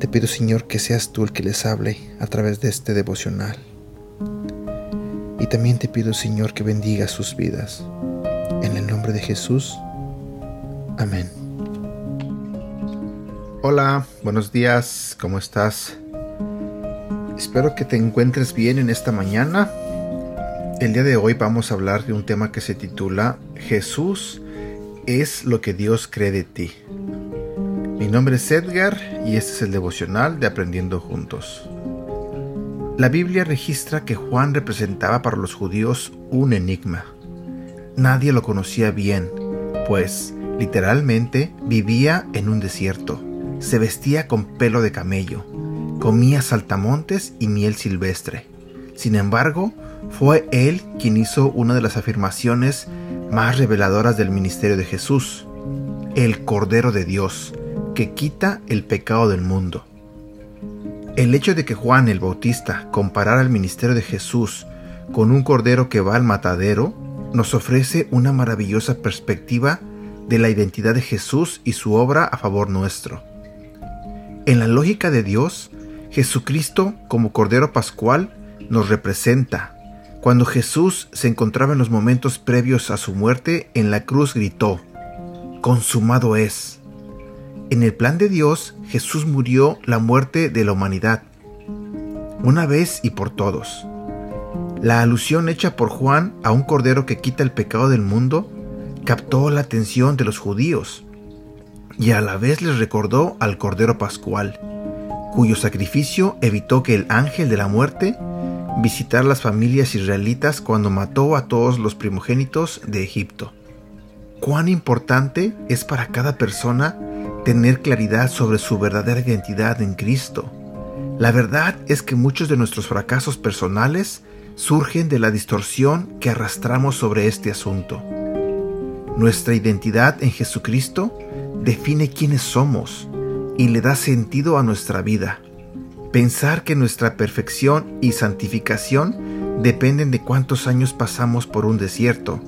Te pido, Señor, que seas tú el que les hable a través de este devocional. Y también te pido, Señor, que bendiga sus vidas. En el nombre de Jesús. Amén. Hola, buenos días, ¿cómo estás? Espero que te encuentres bien en esta mañana. El día de hoy vamos a hablar de un tema que se titula Jesús es lo que Dios cree de ti. Mi nombre es Edgar y este es el devocional de Aprendiendo Juntos. La Biblia registra que Juan representaba para los judíos un enigma. Nadie lo conocía bien, pues literalmente vivía en un desierto se vestía con pelo de camello, comía saltamontes y miel silvestre. Sin embargo, fue él quien hizo una de las afirmaciones más reveladoras del ministerio de Jesús, el Cordero de Dios, que quita el pecado del mundo. El hecho de que Juan el Bautista comparara el ministerio de Jesús con un cordero que va al matadero nos ofrece una maravillosa perspectiva de la identidad de Jesús y su obra a favor nuestro. En la lógica de Dios, Jesucristo como Cordero Pascual nos representa. Cuando Jesús se encontraba en los momentos previos a su muerte en la cruz gritó, consumado es. En el plan de Dios, Jesús murió la muerte de la humanidad, una vez y por todos. La alusión hecha por Juan a un cordero que quita el pecado del mundo captó la atención de los judíos y a la vez les recordó al Cordero Pascual, cuyo sacrificio evitó que el ángel de la muerte visitara las familias israelitas cuando mató a todos los primogénitos de Egipto. Cuán importante es para cada persona tener claridad sobre su verdadera identidad en Cristo. La verdad es que muchos de nuestros fracasos personales surgen de la distorsión que arrastramos sobre este asunto. Nuestra identidad en Jesucristo define quiénes somos y le da sentido a nuestra vida. Pensar que nuestra perfección y santificación dependen de cuántos años pasamos por un desierto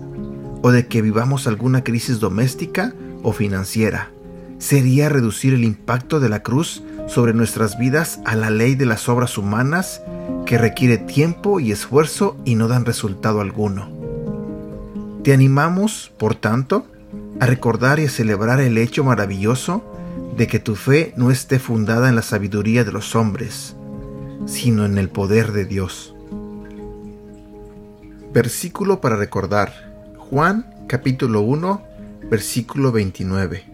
o de que vivamos alguna crisis doméstica o financiera sería reducir el impacto de la cruz sobre nuestras vidas a la ley de las obras humanas que requiere tiempo y esfuerzo y no dan resultado alguno. Te animamos, por tanto, a recordar y a celebrar el hecho maravilloso de que tu fe no esté fundada en la sabiduría de los hombres, sino en el poder de Dios. Versículo para recordar. Juan capítulo 1, versículo 29.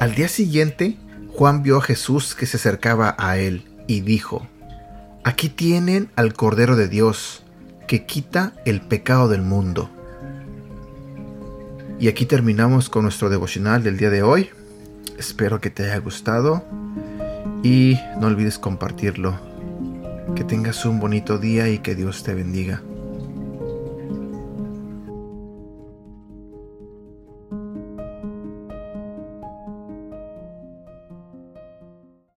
Al día siguiente, Juan vio a Jesús que se acercaba a él y dijo, Aquí tienen al Cordero de Dios, que quita el pecado del mundo. Y aquí terminamos con nuestro devocional del día de hoy. Espero que te haya gustado y no olvides compartirlo. Que tengas un bonito día y que Dios te bendiga.